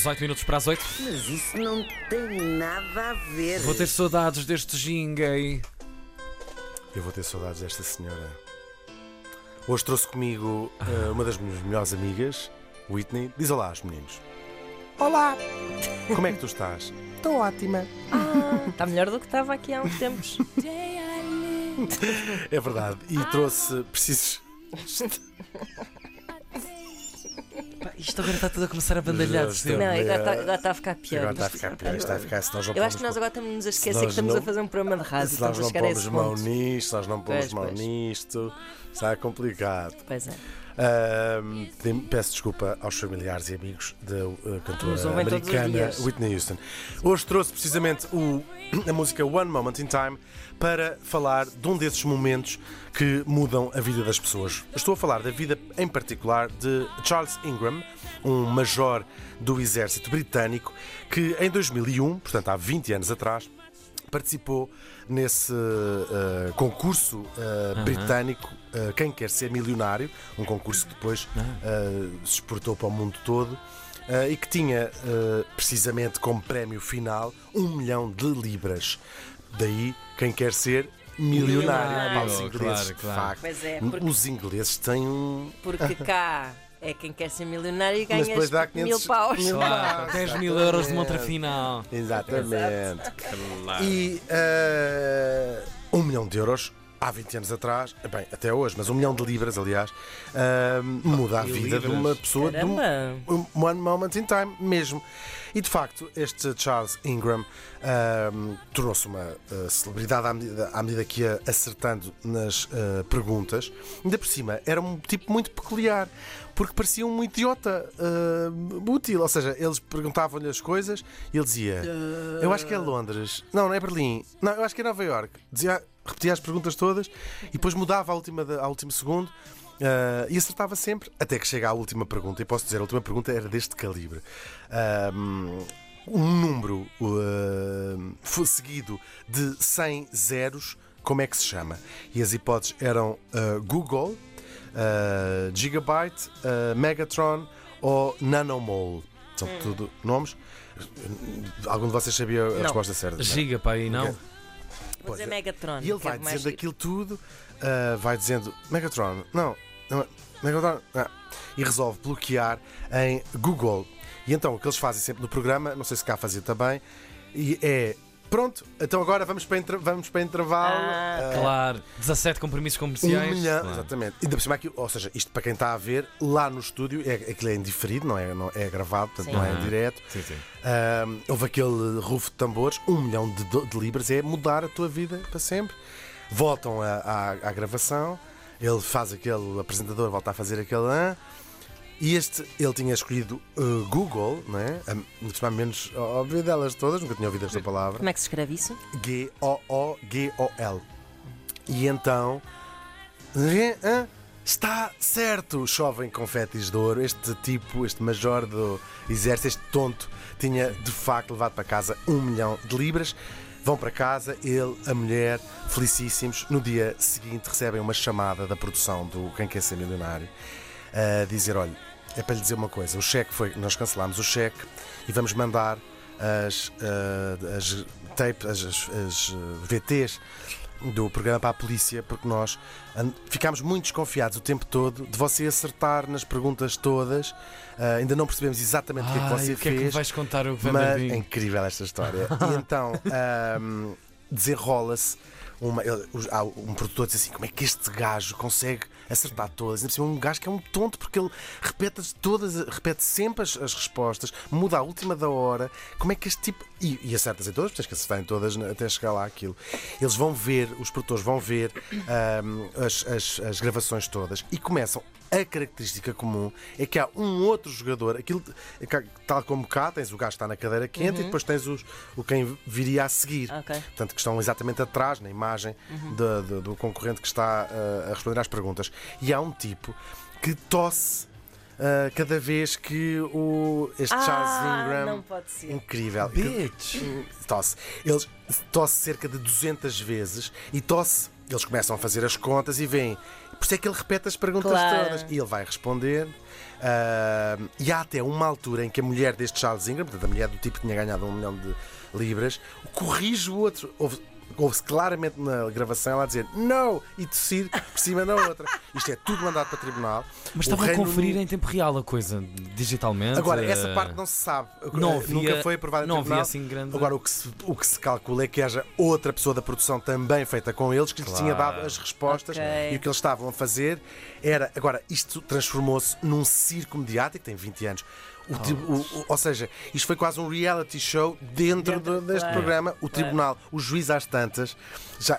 18 minutos para as 8. Mas isso não tem nada a ver. Vou ter saudades deste ginguei. Eu vou ter saudades desta senhora. Hoje trouxe comigo eh, uma das minhas melhores amigas, Whitney. Diz olá aos meninos. Olá! Como é que tu estás? Estou ótima. Está melhor do que estava aqui há uns tempos. É verdade. E trouxe precisos. Pá, Isto agora está tudo a começar a bandalhar. Já percebe? Não, agora está, agora está a ficar pior. Agora está a ficar pior. Está a ficar se nós não Eu acho que nós agora estamos a esquecer que estamos não- a fazer um programa de rádio. Se nós Estamos a não pomos mão nisto, se nós não pomos mão nisto, está complicado. Pois é. Peço desculpa aos familiares e amigos da uh, cantora americana. Whitney Houston. Hoje trouxe precisamente o- a música One Moment in Time para falar de um desses momentos que mudam a vida das pessoas. Estou a falar da vida em particular de Charles Ingram, um major do exército britânico que em 2001, portanto há 20 anos atrás, participou nesse uh, concurso uh, britânico uh, Quem Quer Ser Milionário, um concurso que depois uh, se exportou para o mundo todo. uh, e que tinha uh, precisamente como prémio final um milhão de libras. Daí, quem quer ser milionário. Milionário, Pá, os ingleses, claro, de claro. facto. É, porque- Os ingleses têm um. Porque cá é quem quer ser milionário e ganha depois dá mil 500 paus. mil Claro, 10 mil euros de montra final. Exatamente. E eh, um milhão de euros há 20 anos atrás, bem, até hoje, mas um milhão de libras, aliás, eh, muda a E vida de libras? uma pessoa de um, Caramba. one moment in time mesmo. E de facto, este Charles Ingram ahm, tornou-se uma ah, celebridade à medida, à medida que ia acertando nas ah, perguntas. Ainda por cima, era um tipo muito peculiar, porque parecia um idiota útil. Ou seja, eles perguntavam-lhe as coisas e ele dizia: Eu acho que é Londres. Não, não é Berlim. Não, eu acho que é Nova York. Dizia, repetia as perguntas todas e depois mudava à última, ao último segundo. Ah, e acertava sempre, até que chega à última pergunta. E posso dizer, a última pergunta era deste calibre. Ah, um número foi seguido de 100 zeros, como é que se chama? E as hipóteses eram Google, Gigabyte, Megatron ou Nanomole. São tudo nomes. Algum de vocês sabia a Não. resposta certa? Giga para aí, não? Vou dizer Megatron. E ele é vai dizendo aquilo tudo, ah, vai dizendo Megatron, não, não Megatron, não. e resolve bloquear em Google. E então o que eles fazem sempre no programa, não sei se cá fazia também, e é pronto, então agora vamos para, inter- vamos para intervalo. Ah, ah, Claro, 17 compromissos um comerciais. milhão, Claro. exatamente. E ainda por cima aqui, ou seja, isto para quem está a ver, lá no estúdio, é, aquilo é indiferido, não é, não é gravado, portanto Sim. não é Aham. direto. Sim, sim. Ah, houve aquele rufo de tambores, um milhão de, de libras é mudar a tua vida para sempre. Voltam à, gravação, ele faz aquele o apresentador, volta a fazer aquele. ah, e este, ele tinha escolhido uh, Google, não é? A, cima, menos óbvio delas todas, nunca tinha ouvido esta palavra. Como é que se escreve isso? G-O-O-G-O-L. E então. Está certo! Chovem confetis de ouro. Este tipo, este major do exército, este tonto, tinha de facto levado para casa um milhão de libras. Vão para casa, ele, a mulher, felicíssimos. No dia seguinte recebem uma chamada da produção do Quem Quer Ser Milionário a dizer: olha, é para lhe dizer uma coisa, o cheque foi. Nós cancelámos o cheque e vamos mandar as, ah, as tapes, as, as, as, ah, VTs do programa para a polícia, porque nós ficámos muito desconfiados o tempo todo de você acertar nas perguntas todas. Ah, ainda não percebemos exatamente o que é que você o que é que fez. vais contar o Mas é incrível esta história. E então ahm, desenrola-se. Uma, há um produtor diz assim: como é que este gajo consegue acertar todas? Ainda um gajo que é um tonto porque ele repete as- todas, repete sempre as, as respostas, muda a última da hora. Como é que este tipo. E, e acertas em todas, tens que acertar em todas né, até chegar lá aquilo. Eles vão ver, os produtores vão ver ahm, as, as- as gravações todas e começam a característica comum é que há um outro jogador, aquilo, tal como cá, tens o gajo que está na cadeira quente e depois tens os, o quem viria a seguir. Ok. Portanto, que estão exatamente atrás, na imagem do, do- do concorrente que está uh, a responder às perguntas. E há um tipo que tosse uh, cada vez que o, este Charles Ah, Ingram. não pode ser. Incrível. Bitch. Tosse. Eles tosse cerca de 200 vezes e tosse. Eles começam a fazer as contas e veem, Por isso é que ele repete as perguntas Claro. todas. E ele vai responder. ah, e há até uma altura em que a mulher deste Charles Ingram, portanto, a mulher do tipo que tinha ganhado um milhão de libras, corrige o outro. Houve- Ouve-se claramente na gravação ela a dizer não e tossir por cima da outra. Isto é tudo mandado para tribunal. Mas O estavam a conferir Unido- em tempo real a coisa, digitalmente. Agora, eh, essa parte não se sabe. não havia- Nunca foi aprovada em não havia tribunal. assim grande- Agora, o que, se, o que se calcula é que haja outra pessoa da produção também feita com eles que lhes tinha Claro. dado as respostas Ok. e o que eles estavam a fazer era. Agora, isto transformou-se num circo mediático, tem 20 anos. O tri- o- o- ou seja, isto foi quase um reality show dentro, Dentro, do- deste claro. programa. O tribunal, o juiz às tantas, já,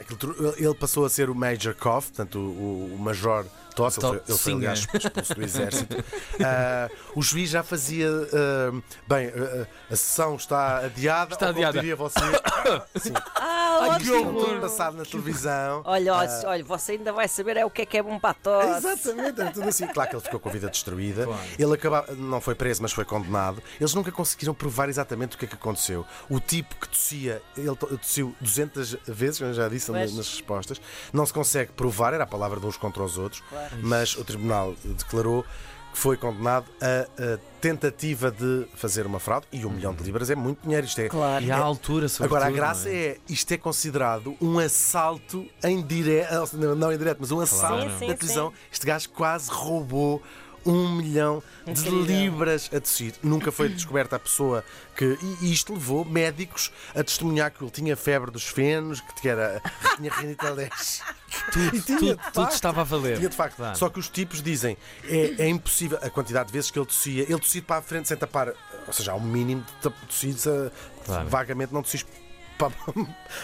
ele passou a ser o Major Koff, portanto, o, Major Toss, ele foi, ele foi aliás é. expulso do exército. Ah, o juiz já fazia. ah, bem, ah, a sessão está adiada. Está adiada. diria você. Sim, Ah, é tudo ótimo! passado na televisão. Olha, olha, olha, você ainda vai saber é o que é que é bom para a tosse. Exatamente, era tudo assim. Claro que ele ficou com a vida destruída. Claro. Ele acaba, não foi preso, mas foi condenado. Eles nunca conseguiram provar exatamente o que é que aconteceu. O tipo que tossia, ele to- tossiu 200 vezes, como eu já disse Pois. nas respostas, não se consegue provar, era a palavra de uns contra os outros, mas o tribunal declarou que foi condenado a, a tentativa de fazer uma fraude e um milhão de libras é muito dinheiro. Isto é, Claro. E à altura, sobretudo. Agora, a graça não é? isto é considerado um assalto em direto, não em direto, mas um assalto Sim, sim, da televisão. sim. Este gajo quase roubou um milhão de Incrível. libras a tossir. Nunca foi descoberta a pessoa que. E isto levou médicos a testemunhar que ele tinha febre dos fenos, que tinha, tinha rinite alérgica. Tudo, tinha, tudo, tudo estava a valer. Tinha de facto. Claro. Só que os tipos dizem é, é impossível a quantidade de vezes que ele tossia. Ele tossia para a frente sem tapar, ou seja, há um mínimo de tossidos a- Claro. vagamente não tossis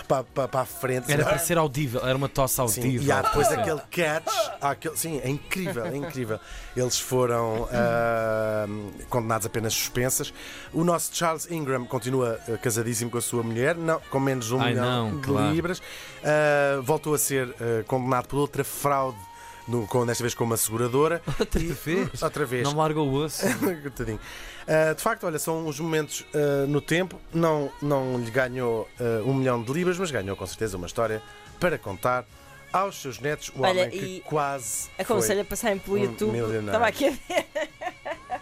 para, para, para, a frente. Era senão- para ser audível, era uma tosse Sim, audível. e há depois Sim. aquele catch. aquele, sim, é incrível, é incrível. Eles foram ah, condenados a penas suspensas. O nosso Charles Ingram continua ah, casadíssimo com a sua mulher, não, com menos de um Ai, milhão não, de claro. libras. Ah, voltou a ser ah, condenado por outra fraude. No, com, desta vez com uma seguradora. Outra E- vez? Outra vez. Não larga o osso. Ah, de facto, olha, são os momentos ah, no tempo. Não, não lhe ganhou ah, um milhão de libras, mas ganhou com certeza uma história para contar aos seus netos. O Olha, homem que e quase. Aconselho a passarem pelo um YouTube. milionário. Estava aqui a ver.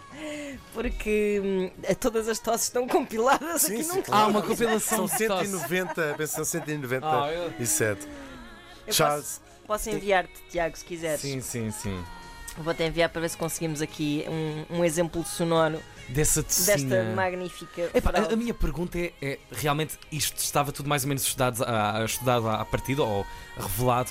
Porque hum, todas as tosses estão compiladas Sim, aqui sim, num claro. Ah, uma São compilação tosse. 190, penso que são 197. Ah, eu- Eu Charles, Posso enviar-te, Tiago, se quiseres. Sim, sim, sim. Vou-te enviar para ver se conseguimos aqui um, um exemplo sonoro Dessa desta magnífica. Epá, a, a minha pergunta é, é, realmente isto estava tudo mais ou menos estudado, a- estudado à partida ou revelado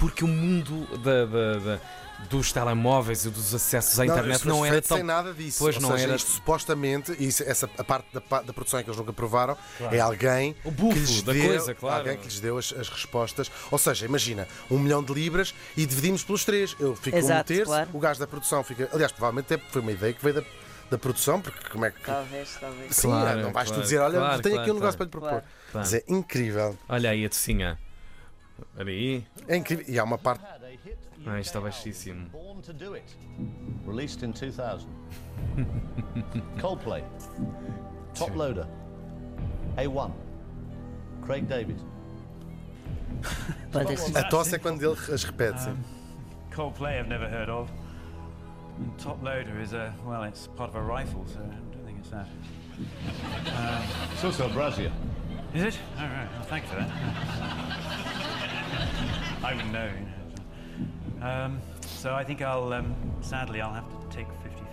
porque o mundo da- da- da- dos telemóveis e dos acessos à internet isto não, era tão. sem nada disso. Pois Ou não seja, era- isto supostamente, isso, essa, a parte da, da produção é que eles nunca provaram, é alguém O bufo que lhes da deu, coisa, claro. Alguém que lhes deu as, as respostas. Ou seja, imagina, um milhão de libras e dividimos pelos três. Eu fico um Exato, terço, claro. o gajo da produção fica. Aliás, provavelmente até foi uma ideia que veio da, da produção, porque como é que. Talvez, talvez. Sim, Claro, não vais tu claro, dizer, olha, claro, tenho claro, aqui um negócio claro. para lhe propor. Claro. Claro. Mas é incrível. Olha aí a tocinha. Olha aí. É incrível. E há uma parte. Ah, isto está baixíssimo. Released in 2000. Coldplay, Top Loader, A1, Craig David. A tosse é quando ele as repete. sim. Coldplay I've never heard of. And top loader is a well, it's part of a rifle, so I don't think it's that. It's also a brazier. Is it? All right. Well, thank you for that. I wouldn't know. You know. Um, so I think I'll um, sadly I'll have to take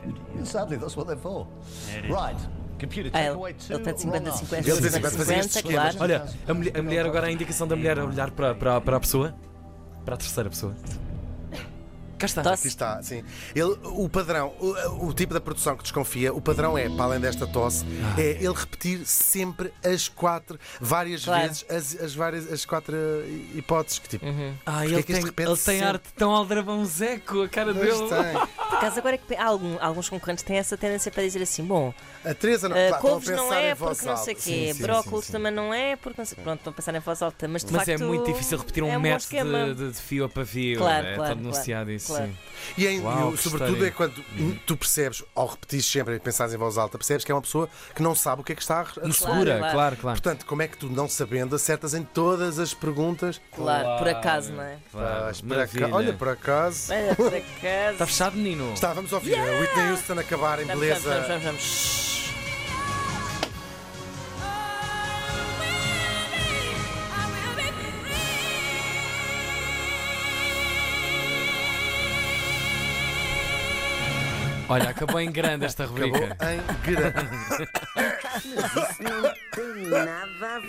50-50. Sadly, that's what they're for. It is. Right, computer, take ele, away two ele tem wrong 50, answers. 50, Ele tem 50, 50, fazia estes 50, claro. Olha, a mulher, a mulher agora a indicação da mulher a olhar para, para, para a pessoa. Para a terceira pessoa. Cá está. Tosse. Aqui está, sim. Ele, o padrão, o, o tipo da produção que desconfia, o padrão é, para além desta tosse, é ele repetir sempre as quatro, várias Claro. vezes, as, as várias, as quatro hipóteses. Que tipo, Ah, Porque ele é que tem, ele tem sempre? arte tão aldrabãozeco, a cara Pois dele. tem. Por acaso, agora é que algum- alguns concorrentes têm essa tendência para dizer assim: bom, A Teresa não, uh, claro, couves não é porque não sei o quê, brócolis também não é porque não sei. Pronto, estão a pensar em voz alta, mas de Mas facto. é muito difícil repetir um é método esquema. de, de- de fio a pavio. Claro, é claro, todo denunciado isso. Claro. Sim. E, em- Uau, e sobretudo história. é quando tu percebes, ao repetir sempre e pensares em voz alta, percebes que é uma pessoa que não sabe o que é que está a responder. Insegura, claro. claro, claro. Portanto, como é que tu, não sabendo, acertas em todas as perguntas? Claro, por acaso, não é? Claro, Ah, por Olha, por acaso. Olha, por acaso. Está fechado, menino? Está, vamos ouvir a Whitney Houston acabar em Vamos, beleza. vamos, vamos, vamos, Olha, acabou em grande esta Acabou rubrica. em grande. Isso não tem nada a ver.